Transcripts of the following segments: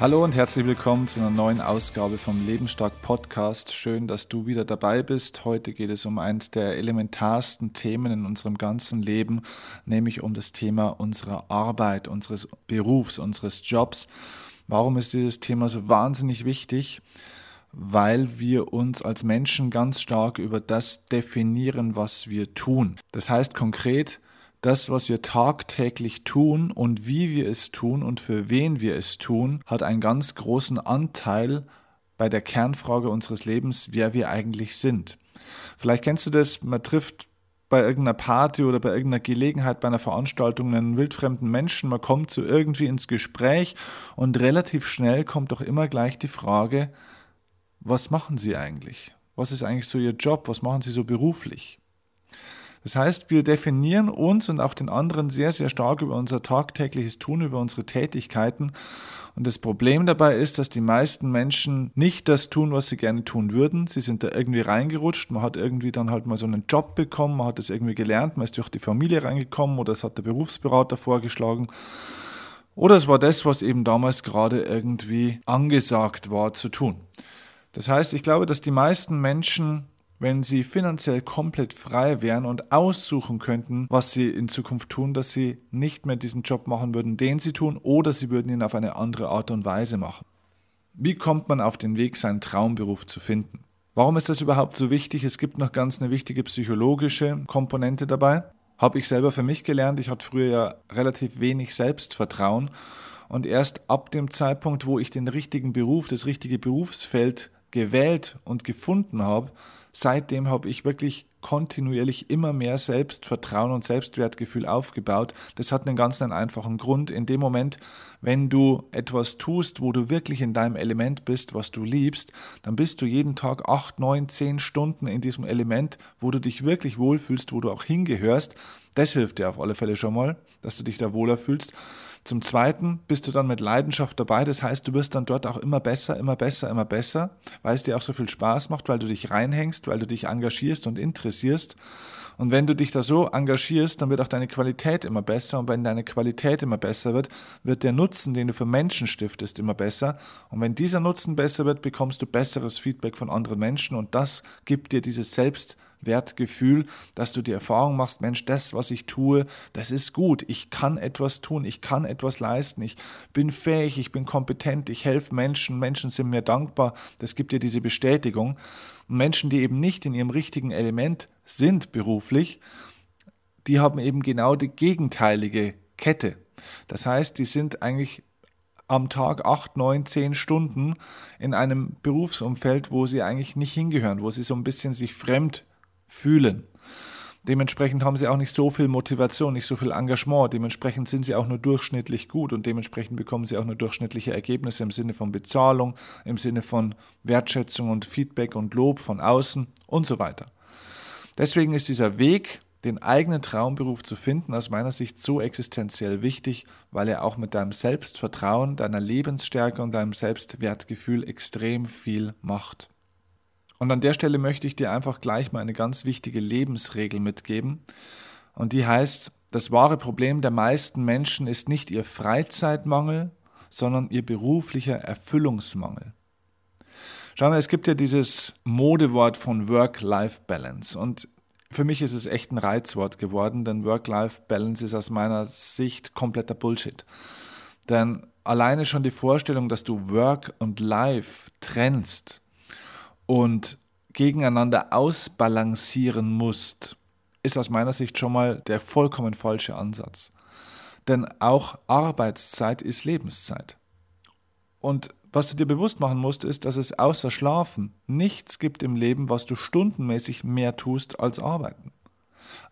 Hallo und herzlich willkommen zu einer neuen Ausgabe vom Lebensstark Podcast. Schön, dass du wieder dabei bist. Heute geht es um eines der elementarsten Themen in unserem ganzen Leben, nämlich um das Thema unserer Arbeit, unseres Berufs, unseres Jobs. Warum ist dieses Thema so wahnsinnig wichtig? Weil wir uns als Menschen ganz stark über das definieren, was wir tun. Das heißt konkret, das, was wir tagtäglich tun und wie wir es tun und für wen wir es tun, hat einen ganz großen Anteil bei der Kernfrage unseres Lebens, wer wir eigentlich sind. Vielleicht kennst du das, man trifft bei irgendeiner Party oder bei irgendeiner Gelegenheit, bei einer Veranstaltung einen wildfremden Menschen, man kommt so irgendwie ins Gespräch und relativ schnell kommt doch immer gleich die Frage, was machen Sie eigentlich? Was ist eigentlich so Ihr Job? Was machen Sie so beruflich? Das heißt, wir definieren uns und auch den anderen sehr, sehr stark über unser tagtägliches Tun, über unsere Tätigkeiten. Und das Problem dabei ist, dass die meisten Menschen nicht das tun, was sie gerne tun würden. Sie sind da irgendwie reingerutscht. Man hat irgendwie dann halt mal so einen Job bekommen, man hat es irgendwie gelernt, man ist durch die Familie reingekommen oder es hat der Berufsberater vorgeschlagen. Oder es war das, was eben damals gerade irgendwie angesagt war zu tun. Das heißt, ich glaube, dass die meisten Menschen wenn sie finanziell komplett frei wären und aussuchen könnten, was sie in Zukunft tun, dass sie nicht mehr diesen Job machen würden, den sie tun, oder sie würden ihn auf eine andere Art und Weise machen. Wie kommt man auf den Weg, seinen Traumberuf zu finden? Warum ist das überhaupt so wichtig? Es gibt noch ganz eine wichtige psychologische Komponente dabei. Habe ich selber für mich gelernt. Ich hatte früher ja relativ wenig Selbstvertrauen. Und erst ab dem Zeitpunkt, wo ich den richtigen Beruf, das richtige Berufsfeld gewählt und gefunden habe, seitdem habe ich wirklich kontinuierlich immer mehr Selbstvertrauen und Selbstwertgefühl aufgebaut. Das hat einen ganz einfachen Grund. In dem Moment, wenn du etwas tust, wo du wirklich in deinem Element bist, was du liebst, dann bist du jeden Tag acht, neun, zehn Stunden in diesem Element, wo du dich wirklich wohlfühlst, wo du auch hingehörst. Das hilft dir auf alle Fälle schon mal, dass du dich da wohler fühlst. Zum Zweiten bist du dann mit Leidenschaft dabei, das heißt, du wirst dann dort auch immer besser, immer besser, immer besser, weil es dir auch so viel Spaß macht, weil du dich reinhängst, weil du dich engagierst und interessierst. Und wenn du dich da so engagierst, dann wird auch deine Qualität immer besser. Und wenn deine Qualität immer besser wird, wird der Nutzen, den du für Menschen stiftest, immer besser. Und wenn dieser Nutzen besser wird, bekommst du besseres Feedback von anderen Menschen. Und das gibt dir dieses Selbst Wertgefühl, dass du die Erfahrung machst, Mensch, das, was ich tue, das ist gut. Ich kann etwas tun, ich kann etwas leisten, ich bin fähig, ich bin kompetent, ich helfe Menschen, Menschen sind mir dankbar. Das gibt dir diese Bestätigung. Und Menschen, die eben nicht in ihrem richtigen Element sind beruflich, die haben eben genau die gegenteilige Kette. Das heißt, die sind eigentlich am Tag acht, neun, zehn Stunden in einem Berufsumfeld, wo sie eigentlich nicht hingehören, wo sie so ein bisschen sich fremd fühlen. Dementsprechend haben sie auch nicht so viel Motivation, nicht so viel Engagement. Dementsprechend sind sie auch nur durchschnittlich gut und dementsprechend bekommen sie auch nur durchschnittliche Ergebnisse im Sinne von Bezahlung, im Sinne von Wertschätzung und Feedback und Lob von außen und so weiter. Deswegen ist dieser Weg, den eigenen Traumberuf zu finden, aus meiner Sicht so existenziell wichtig, weil er auch mit deinem Selbstvertrauen, deiner Lebensstärke und deinem Selbstwertgefühl extrem viel macht. Und an der Stelle möchte ich dir einfach gleich mal eine ganz wichtige Lebensregel mitgeben. Und die heißt, das wahre Problem der meisten Menschen ist nicht ihr Freizeitmangel, sondern ihr beruflicher Erfüllungsmangel. Schau mal, es gibt ja dieses Modewort von Work-Life-Balance. Und für mich ist es echt ein Reizwort geworden, denn Work-Life-Balance ist aus meiner Sicht kompletter Bullshit. Denn alleine schon die Vorstellung, dass du Work und Life trennst, und gegeneinander ausbalancieren musst, ist aus meiner Sicht schon mal der vollkommen falsche Ansatz. Denn auch Arbeitszeit ist Lebenszeit. Und was du dir bewusst machen musst, ist, dass es außer Schlafen nichts gibt im Leben, was du stundenmäßig mehr tust als arbeiten.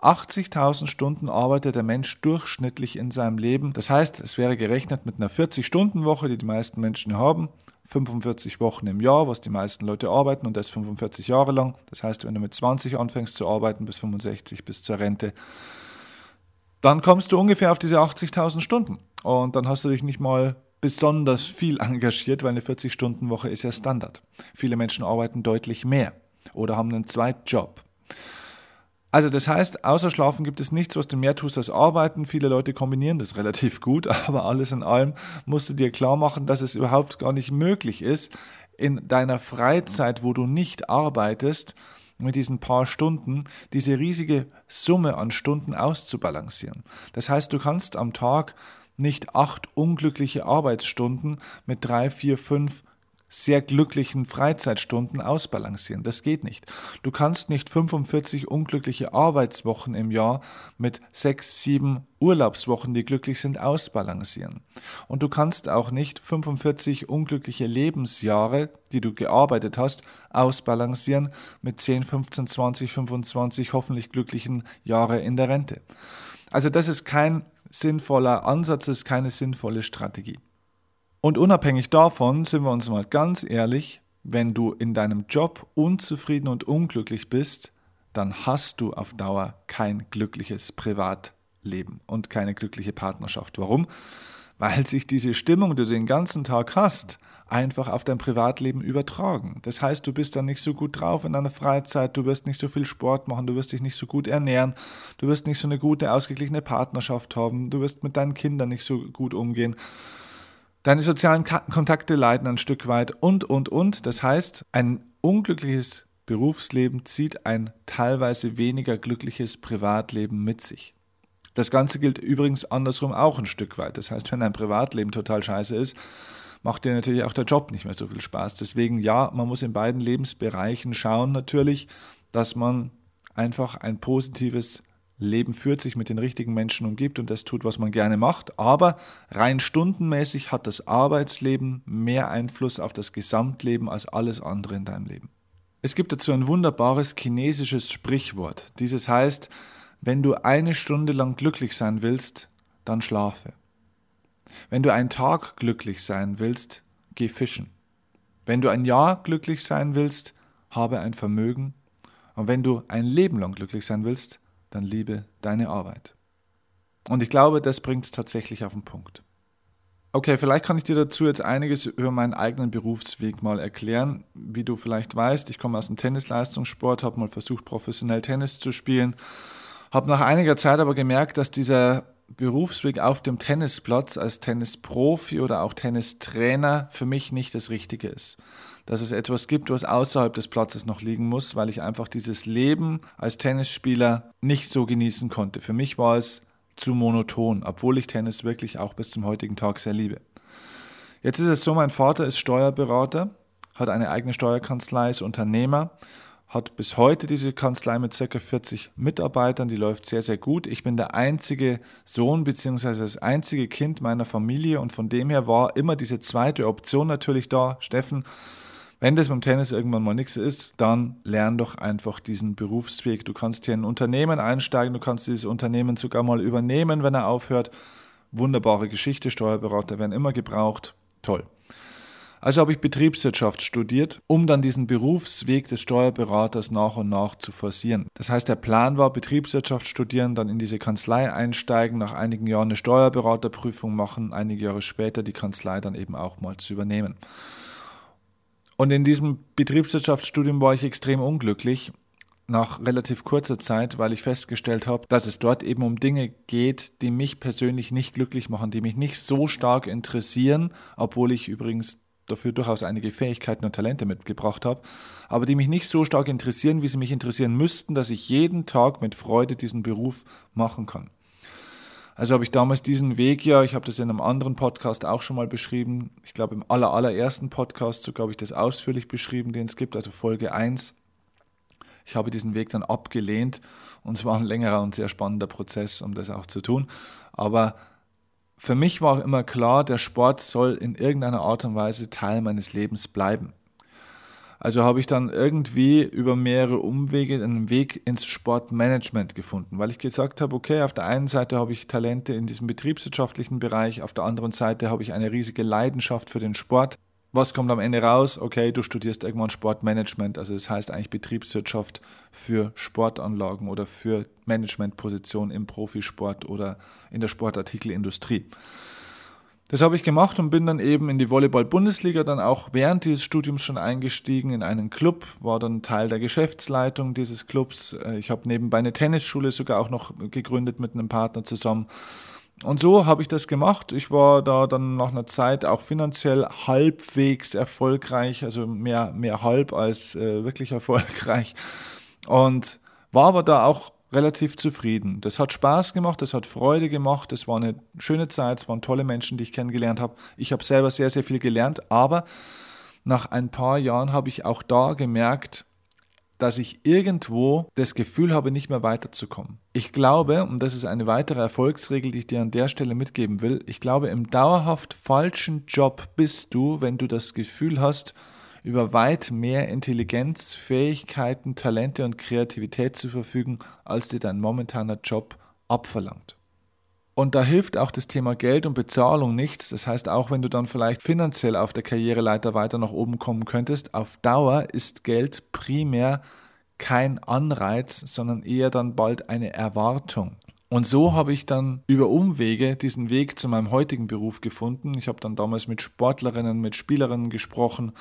80.000 Stunden arbeitet der Mensch durchschnittlich in seinem Leben. Das heißt, es wäre gerechnet mit einer 40-Stunden-Woche, die die meisten Menschen haben, 45 Wochen im Jahr, was die meisten Leute arbeiten und das 45 Jahre lang. Das heißt, wenn du mit 20 anfängst zu arbeiten bis 65 bis zur Rente, dann kommst du ungefähr auf diese 80.000 Stunden. Und dann hast du dich nicht mal besonders viel engagiert, weil eine 40-Stunden-Woche ist ja Standard. Viele Menschen arbeiten deutlich mehr oder haben einen Zweitjob. Also das heißt, außer Schlafen gibt es nichts, was du mehr tust als arbeiten. Viele Leute kombinieren das relativ gut, aber alles in allem musst du dir klar machen, dass es überhaupt gar nicht möglich ist, in deiner Freizeit, wo du nicht arbeitest, mit diesen paar Stunden diese riesige Summe an Stunden auszubalancieren. Das heißt, du kannst am Tag nicht acht unglückliche Arbeitsstunden mit drei, vier, fünf sehr glücklichen Freizeitstunden ausbalancieren. Das geht nicht. Du kannst nicht 45 unglückliche Arbeitswochen im Jahr mit sechs, sieben Urlaubswochen, die glücklich sind, ausbalancieren. Und du kannst auch nicht 45 unglückliche Lebensjahre, die du gearbeitet hast, ausbalancieren mit 10, 15, 20, 25 hoffentlich glücklichen Jahre in der Rente. Also das ist kein sinnvoller Ansatz, das ist keine sinnvolle Strategie. Und unabhängig davon sind wir uns mal ganz ehrlich, wenn du in deinem Job unzufrieden und unglücklich bist, dann hast du auf Dauer kein glückliches Privatleben und keine glückliche Partnerschaft. Warum? Weil sich diese Stimmung, die du den ganzen Tag hast, einfach auf dein Privatleben übertragen. Das heißt, du bist dann nicht so gut drauf in deiner Freizeit, du wirst nicht so viel Sport machen, du wirst dich nicht so gut ernähren, du wirst nicht so eine gute, ausgeglichene Partnerschaft haben, du wirst mit deinen Kindern nicht so gut umgehen. Deine sozialen Kontakte leiden ein Stück weit und, und, und. Das heißt, ein unglückliches Berufsleben zieht ein teilweise weniger glückliches Privatleben mit sich. Das Ganze gilt übrigens andersrum auch ein Stück weit. Das heißt, wenn dein Privatleben total scheiße ist, macht dir natürlich auch der Job nicht mehr so viel Spaß. Deswegen ja, man muss in beiden Lebensbereichen schauen natürlich, dass man einfach ein positives Leben führt, sich mit den richtigen Menschen umgibt und das tut, was man gerne macht. Aber rein stundenmäßig hat das Arbeitsleben mehr Einfluss auf das Gesamtleben als alles andere in deinem Leben. Es gibt dazu ein wunderbares chinesisches Sprichwort. Dieses heißt, wenn du eine Stunde lang glücklich sein willst, dann schlafe. Wenn du einen Tag glücklich sein willst, geh fischen. Wenn du ein Jahr glücklich sein willst, habe ein Vermögen. Und wenn du ein Leben lang glücklich sein willst, dann liebe deine Arbeit. Und ich glaube, das bringt es tatsächlich auf den Punkt. Okay, vielleicht kann ich dir dazu jetzt einiges über meinen eigenen Berufsweg mal erklären. Wie du vielleicht weißt, ich komme aus dem Tennisleistungssport, habe mal versucht, professionell Tennis zu spielen, habe nach einiger Zeit aber gemerkt, dass dieser Berufsweg auf dem Tennisplatz als Tennisprofi oder auch Tennistrainer für mich nicht das Richtige ist dass es etwas gibt, was außerhalb des Platzes noch liegen muss, weil ich einfach dieses Leben als Tennisspieler nicht so genießen konnte. Für mich war es zu monoton, obwohl ich Tennis wirklich auch bis zum heutigen Tag sehr liebe. Jetzt ist es so, mein Vater ist Steuerberater, hat eine eigene Steuerkanzlei, ist Unternehmer, hat bis heute diese Kanzlei mit ca. 40 Mitarbeitern, die läuft sehr, sehr gut. Ich bin der einzige Sohn bzw. das einzige Kind meiner Familie und von dem her war immer diese zweite Option natürlich da, Steffen, wenn das beim Tennis irgendwann mal nichts ist, dann lern doch einfach diesen Berufsweg. Du kannst hier in ein Unternehmen einsteigen, du kannst dieses Unternehmen sogar mal übernehmen, wenn er aufhört. Wunderbare Geschichte, Steuerberater werden immer gebraucht. Toll. Also habe ich Betriebswirtschaft studiert, um dann diesen Berufsweg des Steuerberaters nach und nach zu forcieren. Das heißt, der Plan war, Betriebswirtschaft studieren, dann in diese Kanzlei einsteigen, nach einigen Jahren eine Steuerberaterprüfung machen, einige Jahre später die Kanzlei dann eben auch mal zu übernehmen. Und in diesem Betriebswirtschaftsstudium war ich extrem unglücklich nach relativ kurzer Zeit, weil ich festgestellt habe, dass es dort eben um Dinge geht, die mich persönlich nicht glücklich machen, die mich nicht so stark interessieren, obwohl ich übrigens dafür durchaus einige Fähigkeiten und Talente mitgebracht habe, aber die mich nicht so stark interessieren, wie sie mich interessieren müssten, dass ich jeden Tag mit Freude diesen Beruf machen kann. Also habe ich damals diesen Weg ja, ich habe das in einem anderen Podcast auch schon mal beschrieben, ich glaube im aller, allerersten Podcast, so glaube ich das ausführlich beschrieben, den es gibt, also Folge 1. Ich habe diesen Weg dann abgelehnt und es war ein längerer und sehr spannender Prozess, um das auch zu tun. Aber für mich war auch immer klar, der Sport soll in irgendeiner Art und Weise Teil meines Lebens bleiben. Also habe ich dann irgendwie über mehrere Umwege einen Weg ins Sportmanagement gefunden, weil ich gesagt habe, okay, auf der einen Seite habe ich Talente in diesem betriebswirtschaftlichen Bereich, auf der anderen Seite habe ich eine riesige Leidenschaft für den Sport. Was kommt am Ende raus? Okay, du studierst irgendwann Sportmanagement, also das heißt eigentlich Betriebswirtschaft für Sportanlagen oder für Managementpositionen im Profisport oder in der Sportartikelindustrie. Das habe ich gemacht und bin dann eben in die Volleyball-Bundesliga, dann auch während dieses Studiums schon eingestiegen in einen Club, war dann Teil der Geschäftsleitung dieses Clubs. Äh, ich habe nebenbei eine Tennisschule sogar auch noch gegründet mit einem Partner zusammen. Und so habe ich das gemacht. Ich war da dann nach einer Zeit auch finanziell halbwegs erfolgreich, also mehr, mehr halb als äh, wirklich erfolgreich. Und war aber da auch relativ zufrieden. Das hat Spaß gemacht, das hat Freude gemacht, das war eine schöne Zeit, es waren tolle Menschen, die ich kennengelernt habe. Ich habe selber sehr, sehr viel gelernt, aber nach ein paar Jahren habe ich auch da gemerkt, dass ich irgendwo das Gefühl habe, nicht mehr weiterzukommen. Ich glaube, und das ist eine weitere Erfolgsregel, die ich dir an der Stelle mitgeben will, ich glaube, im dauerhaft falschen Job bist du, wenn du das Gefühl hast, über weit mehr Intelligenz, Fähigkeiten, Talente und Kreativität zu verfügen, als dir dein momentaner Job abverlangt. Und da hilft auch das Thema Geld und Bezahlung nichts. Das heißt, auch wenn du dann vielleicht finanziell auf der Karriereleiter weiter nach oben kommen könntest, auf Dauer ist Geld primär kein Anreiz, sondern eher dann bald eine Erwartung. Und so habe ich dann über Umwege diesen Weg zu meinem heutigen Beruf gefunden. Ich habe dann damals mit Sportlerinnen, mit Spielerinnen gesprochen,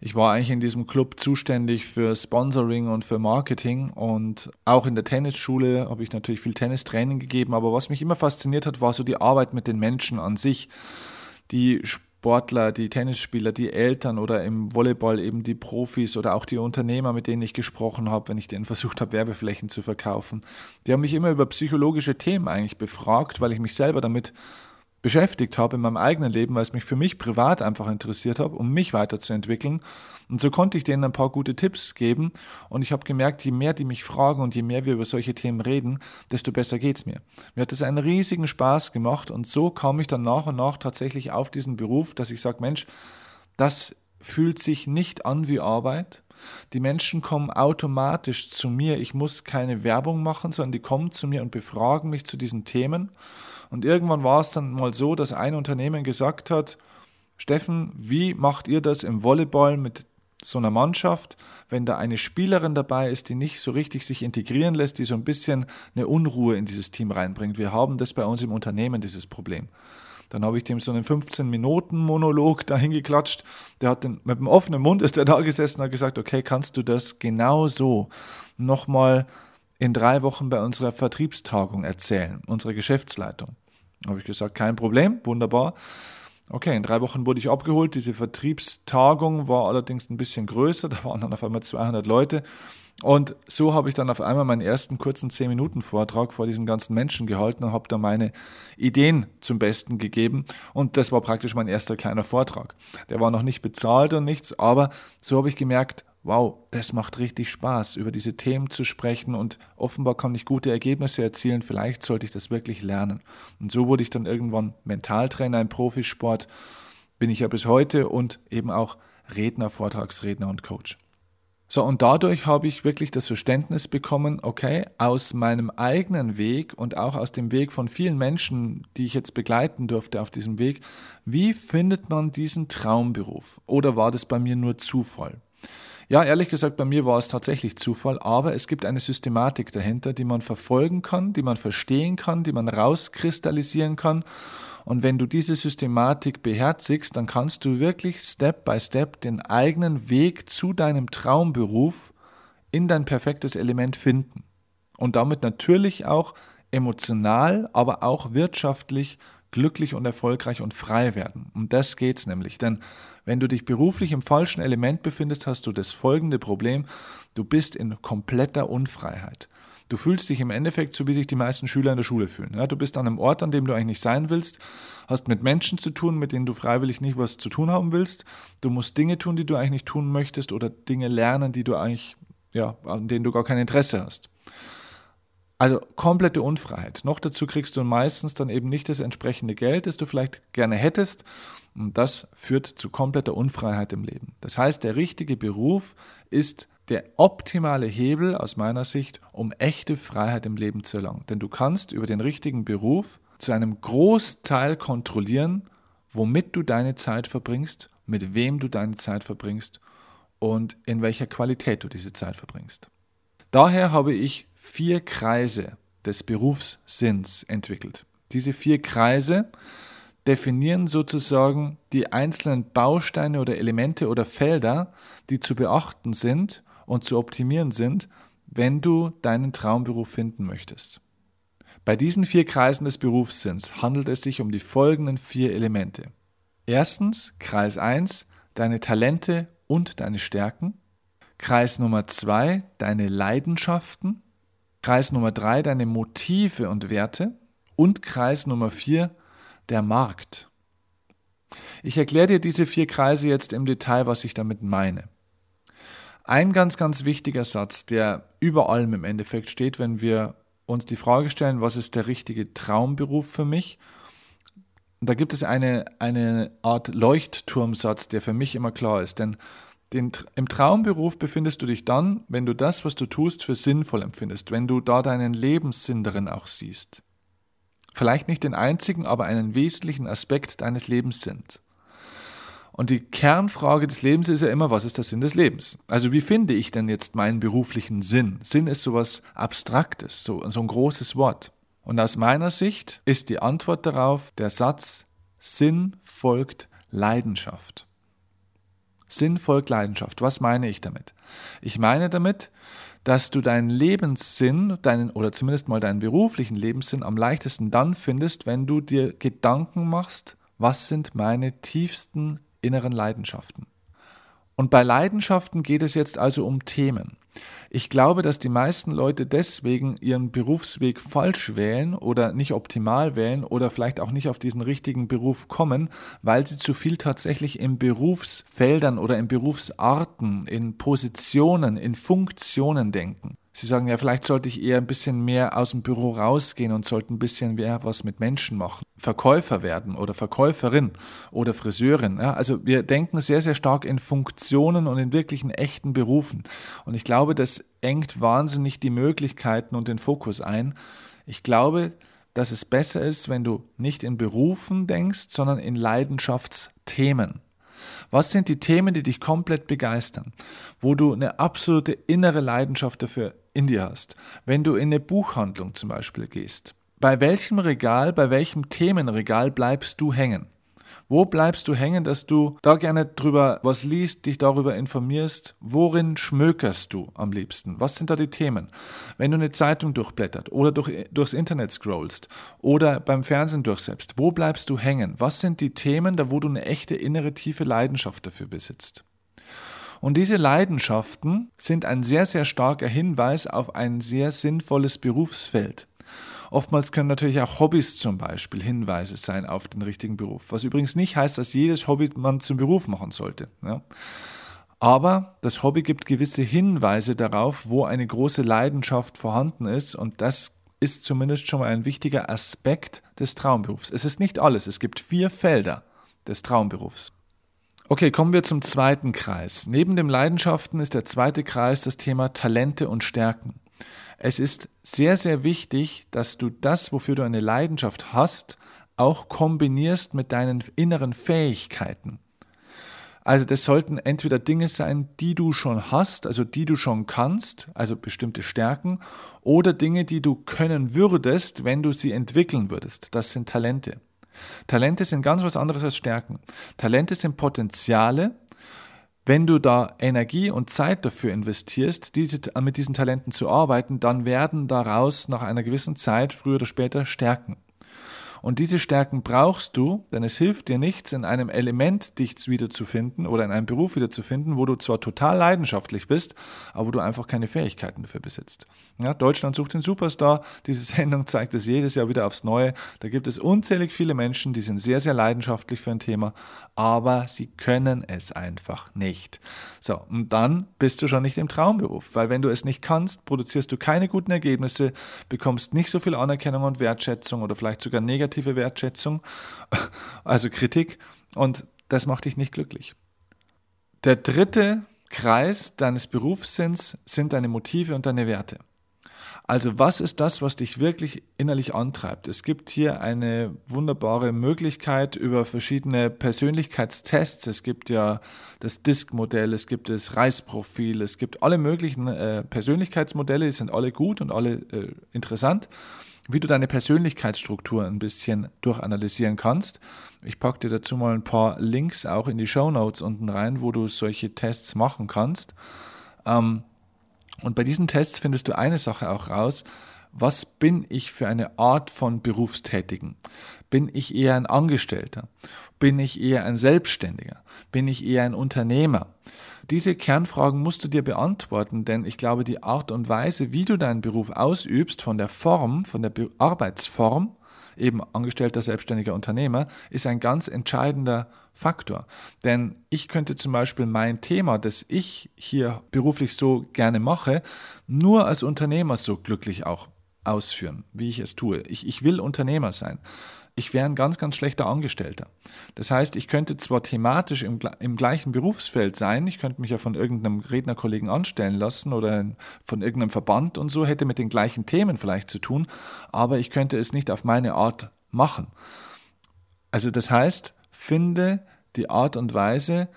ich war eigentlich in diesem Club zuständig für Sponsoring und für Marketing und auch in der Tennisschule habe ich natürlich viel Tennistraining gegeben, aber was mich immer fasziniert hat, war so die Arbeit mit den Menschen an sich. Die Sportler, die Tennisspieler, die Eltern oder im Volleyball eben die Profis oder auch die Unternehmer, mit denen ich gesprochen habe, wenn ich denen versucht habe, Werbeflächen zu verkaufen. Die haben mich immer über psychologische Themen eigentlich befragt, weil ich mich selber damit beschäftigt habe in meinem eigenen Leben, weil es mich für mich privat einfach interessiert hat, um mich weiterzuentwickeln. Und so konnte ich denen ein paar gute Tipps geben. Und ich habe gemerkt, je mehr die mich fragen und je mehr wir über solche Themen reden, desto besser geht es mir. Mir hat das einen riesigen Spaß gemacht und so kam ich dann nach und nach tatsächlich auf diesen Beruf, dass ich sage, Mensch, das fühlt sich nicht an wie Arbeit. Die Menschen kommen automatisch zu mir. Ich muss keine Werbung machen, sondern die kommen zu mir und befragen mich zu diesen Themen. Und irgendwann war es dann mal so, dass ein Unternehmen gesagt hat, Steffen, wie macht ihr das im Volleyball mit so einer Mannschaft, wenn da eine Spielerin dabei ist, die nicht so richtig sich integrieren lässt, die so ein bisschen eine Unruhe in dieses Team reinbringt. Wir haben das bei uns im Unternehmen, dieses Problem. Dann habe ich dem so einen 15-Minuten-Monolog dahin geklatscht. Der hat den, mit dem offenen Mund ist er da gesessen und hat gesagt, okay, kannst du das genau so nochmal in drei Wochen bei unserer Vertriebstagung erzählen, unsere Geschäftsleitung. Habe ich gesagt, kein Problem, wunderbar. Okay, in drei Wochen wurde ich abgeholt. Diese Vertriebstagung war allerdings ein bisschen größer, da waren dann auf einmal 200 Leute. Und so habe ich dann auf einmal meinen ersten kurzen 10-Minuten-Vortrag vor diesen ganzen Menschen gehalten und habe da meine Ideen zum Besten gegeben. Und das war praktisch mein erster kleiner Vortrag. Der war noch nicht bezahlt und nichts, aber so habe ich gemerkt, wow, das macht richtig Spaß, über diese Themen zu sprechen und offenbar kann ich gute Ergebnisse erzielen, vielleicht sollte ich das wirklich lernen. Und so wurde ich dann irgendwann Mentaltrainer im Profisport, bin ich ja bis heute und eben auch Redner, Vortragsredner und Coach. So, und dadurch habe ich wirklich das Verständnis bekommen, okay, aus meinem eigenen Weg und auch aus dem Weg von vielen Menschen, die ich jetzt begleiten durfte auf diesem Weg, wie findet man diesen Traumberuf? Oder war das bei mir nur Zufall? Ja, ehrlich gesagt, bei mir war es tatsächlich Zufall, aber es gibt eine Systematik dahinter, die man verfolgen kann, die man verstehen kann, die man rauskristallisieren kann. Und wenn du diese Systematik beherzigst, dann kannst du wirklich Step by Step den eigenen Weg zu deinem Traumberuf in dein perfektes Element finden. Und damit natürlich auch emotional, aber auch wirtschaftlich glücklich und erfolgreich und frei werden. Um das geht's nämlich. Denn wenn du dich beruflich im falschen Element befindest, hast du das folgende Problem. Du bist in kompletter Unfreiheit. Du fühlst dich im Endeffekt so, wie sich die meisten Schüler in der Schule fühlen. Ja, du bist an einem Ort, an dem du eigentlich nicht sein willst, hast mit Menschen zu tun, mit denen du freiwillig nicht was zu tun haben willst. Du musst Dinge tun, die du eigentlich nicht tun möchtest oder Dinge lernen, die du eigentlich, ja, an denen du gar kein Interesse hast. Also komplette Unfreiheit. Noch dazu kriegst du meistens dann eben nicht das entsprechende Geld, das du vielleicht gerne hättest. Und das führt zu kompletter Unfreiheit im Leben. Das heißt, der richtige Beruf ist der optimale Hebel aus meiner Sicht, um echte Freiheit im Leben zu erlangen. Denn du kannst über den richtigen Beruf zu einem Großteil kontrollieren, womit du deine Zeit verbringst, mit wem du deine Zeit verbringst und in welcher Qualität du diese Zeit verbringst. Daher habe ich vier Kreise des Berufssinns entwickelt. Diese vier Kreise definieren sozusagen die einzelnen Bausteine oder Elemente oder Felder, die zu beachten sind und zu optimieren sind, wenn du deinen Traumberuf finden möchtest. Bei diesen vier Kreisen des Berufssinns handelt es sich um die folgenden vier Elemente. Erstens, Kreis 1, deine Talente und deine Stärken. Kreis Nummer 2, deine Leidenschaften. Kreis Nummer 3, deine Motive und Werte. Und Kreis Nummer 4, der Markt. Ich erkläre dir diese vier Kreise jetzt im Detail, was ich damit meine. Ein ganz, ganz wichtiger Satz, der über allem im Endeffekt steht, wenn wir uns die Frage stellen, was ist der richtige Traumberuf für mich? da gibt es eine, eine Art Leuchtturmsatz, der für mich immer klar ist. Denn den, im Traumberuf befindest du dich dann, wenn du das, was du tust, für sinnvoll empfindest, wenn du da deinen Lebenssinn darin auch siehst. Vielleicht nicht den einzigen, aber einen wesentlichen Aspekt deines Lebens sind. Und die Kernfrage des Lebens ist ja immer, was ist der Sinn des Lebens? Also wie finde ich denn jetzt meinen beruflichen Sinn? Sinn ist sowas Abstraktes, so, so ein großes Wort. Und aus meiner Sicht ist die Antwort darauf der Satz, Sinn folgt Leidenschaft. Sinn folgt Leidenschaft. Was meine ich damit? Ich meine damit, dass du deinen Lebenssinn, deinen oder zumindest mal deinen beruflichen Lebenssinn am leichtesten dann findest, wenn du dir Gedanken machst, was sind meine tiefsten inneren Leidenschaften. Und bei Leidenschaften geht es jetzt also um Themen. Ich glaube, dass die meisten Leute deswegen ihren Berufsweg falsch wählen oder nicht optimal wählen oder vielleicht auch nicht auf diesen richtigen Beruf kommen, weil sie zu viel tatsächlich in Berufsfeldern oder in Berufsarten, in Positionen, in Funktionen denken. Sie sagen ja, vielleicht sollte ich eher ein bisschen mehr aus dem Büro rausgehen und sollte ein bisschen mehr was mit Menschen machen. Verkäufer werden oder Verkäuferin oder Friseurin. Ja, also wir denken sehr, sehr stark in Funktionen und in wirklichen echten Berufen. Und ich glaube, das engt wahnsinnig die Möglichkeiten und den Fokus ein. Ich glaube, dass es besser ist, wenn du nicht in Berufen denkst, sondern in Leidenschaftsthemen. Was sind die Themen, die dich komplett begeistern, wo du eine absolute innere Leidenschaft dafür in dir hast? Wenn du in eine Buchhandlung zum Beispiel gehst, bei welchem Regal, bei welchem Themenregal bleibst du hängen? Wo bleibst du hängen, dass du da gerne drüber was liest, dich darüber informierst? Worin schmökerst du am liebsten? Was sind da die Themen? Wenn du eine Zeitung durchblättert oder durch, durchs Internet scrollst oder beim Fernsehen durchsetzt, wo bleibst du hängen? Was sind die Themen, da wo du eine echte innere tiefe Leidenschaft dafür besitzt? Und diese Leidenschaften sind ein sehr, sehr starker Hinweis auf ein sehr sinnvolles Berufsfeld. Oftmals können natürlich auch Hobbys zum Beispiel Hinweise sein auf den richtigen Beruf. Was übrigens nicht heißt, dass jedes Hobby man zum Beruf machen sollte. Ja. Aber das Hobby gibt gewisse Hinweise darauf, wo eine große Leidenschaft vorhanden ist und das ist zumindest schon mal ein wichtiger Aspekt des Traumberufs. Es ist nicht alles, es gibt vier Felder des Traumberufs. Okay, kommen wir zum zweiten Kreis. Neben den Leidenschaften ist der zweite Kreis das Thema Talente und Stärken. Es ist sehr, sehr wichtig, dass du das, wofür du eine Leidenschaft hast, auch kombinierst mit deinen inneren Fähigkeiten. Also das sollten entweder Dinge sein, die du schon hast, also die du schon kannst, also bestimmte Stärken, oder Dinge, die du können würdest, wenn du sie entwickeln würdest. Das sind Talente. Talente sind ganz was anderes als Stärken. Talente sind Potenziale, wenn du da Energie und Zeit dafür investierst, diese, mit diesen Talenten zu arbeiten, dann werden daraus nach einer gewissen Zeit früher oder später Stärken. Und diese Stärken brauchst du, denn es hilft dir nichts, in einem Element dich wiederzufinden oder in einem Beruf wiederzufinden, wo du zwar total leidenschaftlich bist, aber wo du einfach keine Fähigkeiten dafür besitzt. Ja, Deutschland sucht den Superstar. Diese Sendung zeigt es jedes Jahr wieder aufs Neue. Da gibt es unzählig viele Menschen, die sind sehr, sehr leidenschaftlich für ein Thema, aber sie können es einfach nicht. So, und dann bist du schon nicht im Traumberuf, weil wenn du es nicht kannst, produzierst du keine guten Ergebnisse, bekommst nicht so viel Anerkennung und Wertschätzung oder vielleicht sogar negative Wertschätzung, also Kritik, und das macht dich nicht glücklich. Der dritte Kreis deines Berufssinns sind deine Motive und deine Werte. Also was ist das, was dich wirklich innerlich antreibt? Es gibt hier eine wunderbare Möglichkeit über verschiedene Persönlichkeitstests. Es gibt ja das DISC-Modell, es gibt das Reisprofil, es gibt alle möglichen äh, Persönlichkeitsmodelle, die sind alle gut und alle äh, interessant wie du deine Persönlichkeitsstruktur ein bisschen durchanalysieren kannst. Ich packe dir dazu mal ein paar Links auch in die Show Notes unten rein, wo du solche Tests machen kannst. Ähm, und bei diesen Tests findest du eine Sache auch raus. Was bin ich für eine Art von Berufstätigen? Bin ich eher ein Angestellter? Bin ich eher ein Selbstständiger? Bin ich eher ein Unternehmer? Diese Kernfragen musst du dir beantworten, denn ich glaube, die Art und Weise, wie du deinen Beruf ausübst, von der Form, von der Arbeitsform, eben angestellter selbstständiger Unternehmer, ist ein ganz entscheidender Faktor. Denn ich könnte zum Beispiel mein Thema, das ich hier beruflich so gerne mache, nur als Unternehmer so glücklich auch ausführen, wie ich es tue. Ich, ich will Unternehmer sein. Ich wäre ein ganz, ganz schlechter Angestellter. Das heißt, ich könnte zwar thematisch im, im gleichen Berufsfeld sein, ich könnte mich ja von irgendeinem Rednerkollegen anstellen lassen oder von irgendeinem Verband und so, hätte mit den gleichen Themen vielleicht zu tun, aber ich könnte es nicht auf meine Art machen. Also das heißt, finde die Art und Weise,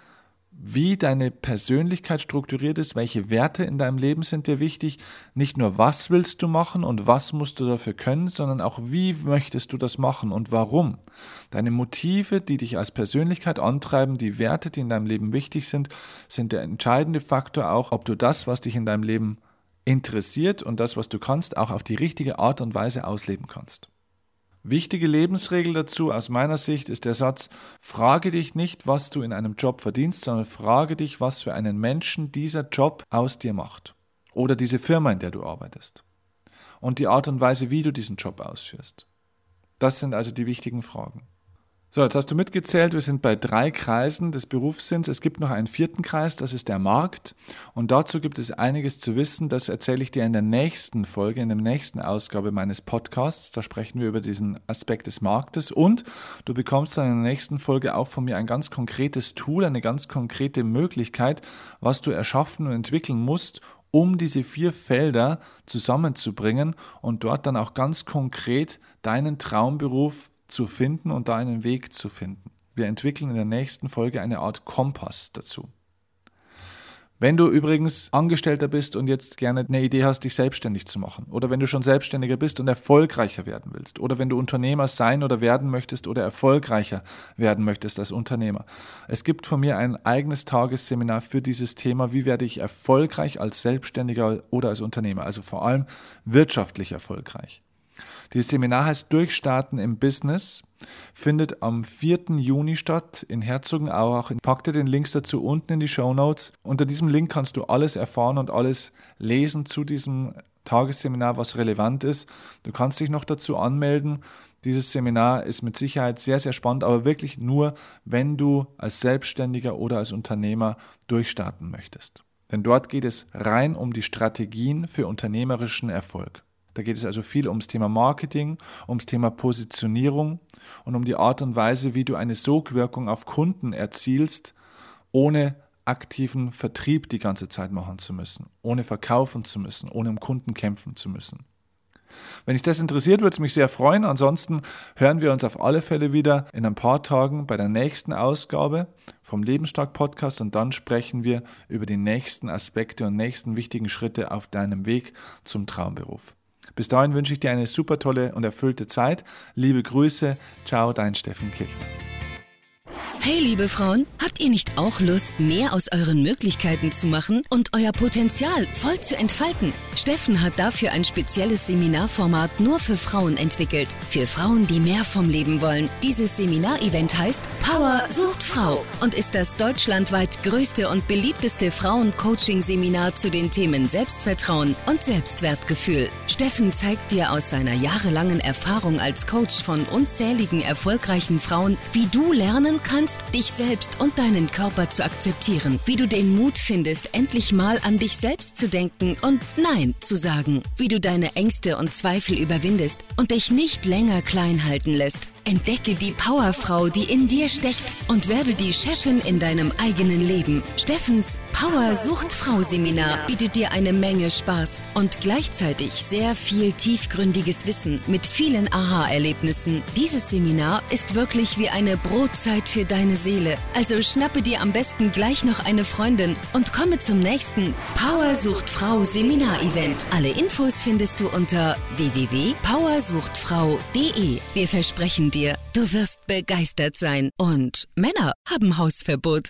wie deine Persönlichkeit strukturiert ist, welche Werte in deinem Leben sind dir wichtig. Nicht nur, was willst du machen und was musst du dafür können, sondern auch, wie möchtest du das machen und warum. Deine Motive, die dich als Persönlichkeit antreiben, die Werte, die in deinem Leben wichtig sind, sind der entscheidende Faktor auch, ob du das, was dich in deinem Leben interessiert und das, was du kannst, auch auf die richtige Art und Weise ausleben kannst. Wichtige Lebensregel dazu aus meiner Sicht ist der Satz, frage dich nicht, was du in einem Job verdienst, sondern frage dich, was für einen Menschen dieser Job aus dir macht. Oder diese Firma, in der du arbeitest. Und die Art und Weise, wie du diesen Job ausführst. Das sind also die wichtigen Fragen. So, jetzt hast du mitgezählt, wir sind bei drei Kreisen des Berufssinns. Es gibt noch einen vierten Kreis, das ist der Markt. Und dazu gibt es einiges zu wissen. Das erzähle ich dir in der nächsten Folge, in der nächsten Ausgabe meines Podcasts. Da sprechen wir über diesen Aspekt des Marktes. Und du bekommst dann in der nächsten Folge auch von mir ein ganz konkretes Tool, eine ganz konkrete Möglichkeit, was du erschaffen und entwickeln musst, um diese vier Felder zusammenzubringen und dort dann auch ganz konkret deinen Traumberuf zu finden und da einen Weg zu finden. Wir entwickeln in der nächsten Folge eine Art Kompass dazu. Wenn du übrigens Angestellter bist und jetzt gerne eine Idee hast, dich selbstständig zu machen, oder wenn du schon Selbstständiger bist und erfolgreicher werden willst, oder wenn du Unternehmer sein oder werden möchtest oder erfolgreicher werden möchtest als Unternehmer. Es gibt von mir ein eigenes Tagesseminar für dieses Thema, wie werde ich erfolgreich als Selbstständiger oder als Unternehmer, also vor allem wirtschaftlich erfolgreich. Dieses Seminar heißt Durchstarten im Business, findet am 4. Juni statt in Herzogenaurach. Ich packe dir den Links dazu unten in die Show Notes. Unter diesem Link kannst du alles erfahren und alles lesen zu diesem Tagesseminar, was relevant ist. Du kannst dich noch dazu anmelden. Dieses Seminar ist mit Sicherheit sehr, sehr spannend, aber wirklich nur, wenn du als Selbstständiger oder als Unternehmer durchstarten möchtest. Denn dort geht es rein um die Strategien für unternehmerischen Erfolg. Da geht es also viel ums Thema Marketing, ums Thema Positionierung und um die Art und Weise, wie du eine Sogwirkung auf Kunden erzielst, ohne aktiven Vertrieb die ganze Zeit machen zu müssen, ohne verkaufen zu müssen, ohne um Kunden kämpfen zu müssen. Wenn dich das interessiert, würde es mich sehr freuen. Ansonsten hören wir uns auf alle Fälle wieder in ein paar Tagen bei der nächsten Ausgabe vom Lebensstark Podcast und dann sprechen wir über die nächsten Aspekte und nächsten wichtigen Schritte auf deinem Weg zum Traumberuf. Bis dahin wünsche ich dir eine super tolle und erfüllte Zeit. Liebe Grüße. Ciao, dein Steffen Kirchner. Hey liebe Frauen, habt ihr nicht auch Lust, mehr aus euren Möglichkeiten zu machen und euer Potenzial voll zu entfalten? Steffen hat dafür ein spezielles Seminarformat nur für Frauen entwickelt. Für Frauen, die mehr vom Leben wollen. Dieses Seminarevent heißt Power sucht Frau und ist das deutschlandweit größte und beliebteste Frauen-Coaching-Seminar zu den Themen Selbstvertrauen und Selbstwertgefühl. Steffen zeigt dir aus seiner jahrelangen Erfahrung als Coach von unzähligen erfolgreichen Frauen, wie du lernen kannst, lernst, dich selbst und deinen Körper zu akzeptieren, wie du den Mut findest, endlich mal an dich selbst zu denken und Nein zu sagen, wie du deine Ängste und Zweifel überwindest und dich nicht länger klein halten lässt. Entdecke die Powerfrau, die in dir steckt und werde die Chefin in deinem eigenen Leben. Steffens Power Sucht Frau Seminar bietet dir eine Menge Spaß und gleichzeitig sehr viel tiefgründiges Wissen mit vielen Aha-Erlebnissen. Dieses Seminar ist wirklich wie eine Brotzeit für deine Seele. Also schnappe dir am besten gleich noch eine Freundin und komme zum nächsten Power Sucht Frau Seminar Event. Alle Infos findest du unter www.powersuchtfrau.de. Wir versprechen dir, du wirst begeistert sein. Und Männer haben Hausverbot.